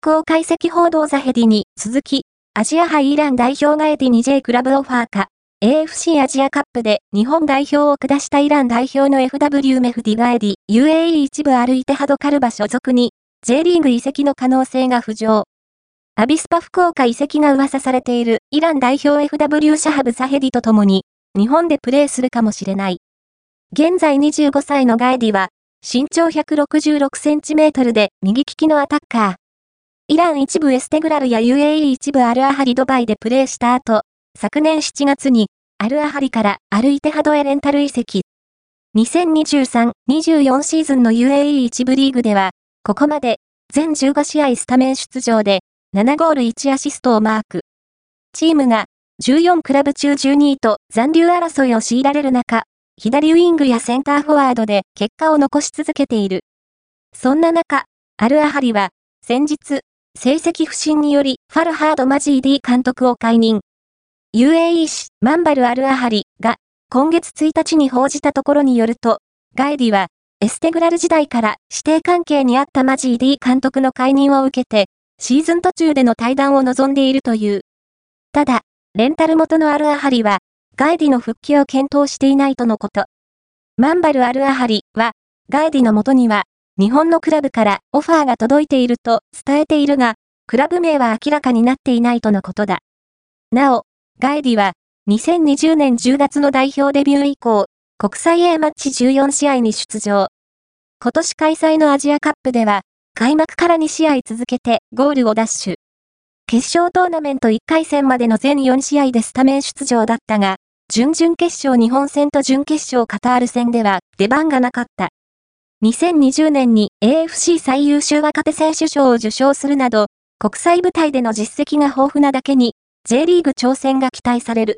福岡移籍報道ザヘディに続き、アジア杯イラン代表ガエディに J クラブオファーか、AFC アジアカップで日本代表を下したイラン代表の FW メフディガエディ、UAE 1部アル・イテハド・カルバ所属に、J リーグ移籍の可能性が浮上。アビスパ福岡移籍が噂されているイラン代表 FW シャハブ・ザヘディと共に、日本でプレーするかもしれない。現在25歳のガエディは、身長166センチメートルで右利きのアタッカー。イラン一部エステグラルや UAE 一部アルアハリドバイでプレーした後、昨年7月にアルアハリからアルイテハドへレンタル移籍。2023-24シーズンの UAE 一部リーグでは、ここまで全15試合スタメン出場で7ゴール1アシストをマーク。チームが14クラブ中12位と残留争いを強いられる中、左ウィングやセンターフォワードで結果を残し続けている。そんな中、アルアハリは先日成績不振により、ファルハード・マジー D 監督を解任。UAE 氏、マンバル・アルアハリが、今月1日に報じたところによると、ガエディは、エステグラル時代から指定関係にあったマジー D 監督の解任を受けて、シーズン途中での対談を望んでいるという。ただ、レンタル元のアルアハリは、ガエディの復帰を検討していないとのこと。マンバル・アルアハリは、ガエディの元には、日本のクラブからオファーが届いていると伝えているが、クラブ名は明らかになっていないとのことだ。なお、ガエディは、2020年10月の代表デビュー以降、国際 A マッチ14試合に出場。今年開催のアジアカップでは、開幕から2試合続けてゴールをダッシュ。決勝トーナメント1回戦までの全4試合でスタメン出場だったが、準々決勝日本戦と準決勝カタール戦では出番がなかった。2020年に AFC 最優秀若手選手賞を受賞するなど、国際舞台での実績が豊富なだけに、J リーグ挑戦が期待される。